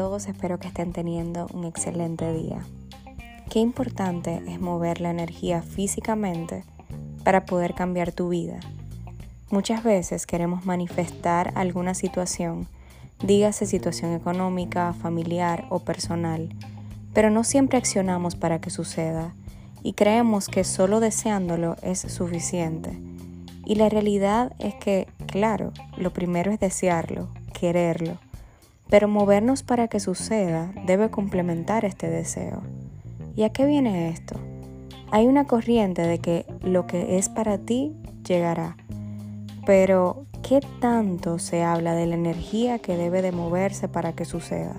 todos, espero que estén teniendo un excelente día. Qué importante es mover la energía físicamente para poder cambiar tu vida. Muchas veces queremos manifestar alguna situación, dígase situación económica, familiar o personal, pero no siempre accionamos para que suceda y creemos que solo deseándolo es suficiente. Y la realidad es que, claro, lo primero es desearlo, quererlo, pero movernos para que suceda debe complementar este deseo. ¿Y a qué viene esto? Hay una corriente de que lo que es para ti llegará, pero ¿qué tanto se habla de la energía que debe de moverse para que suceda?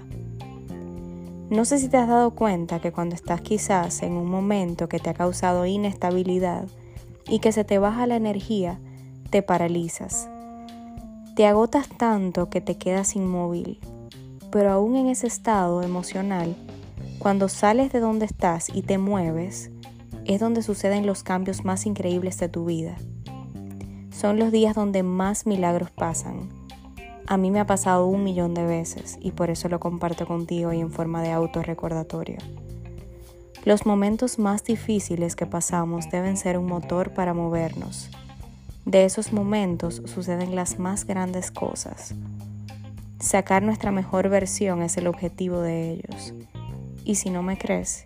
No sé si te has dado cuenta que cuando estás quizás en un momento que te ha causado inestabilidad y que se te baja la energía, te paralizas. Te agotas tanto que te quedas inmóvil, pero aún en ese estado emocional, cuando sales de donde estás y te mueves, es donde suceden los cambios más increíbles de tu vida. Son los días donde más milagros pasan a mí me ha pasado un millón de veces y por eso lo comparto contigo y en forma de autorrecordatorio. Los momentos más difíciles que pasamos deben ser un motor para movernos. De esos momentos suceden las más grandes cosas. Sacar nuestra mejor versión es el objetivo de ellos. Y si no me crees,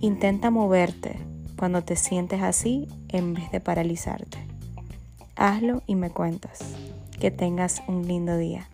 intenta moverte cuando te sientes así en vez de paralizarte. Hazlo y me cuentas. Que tengas un lindo día.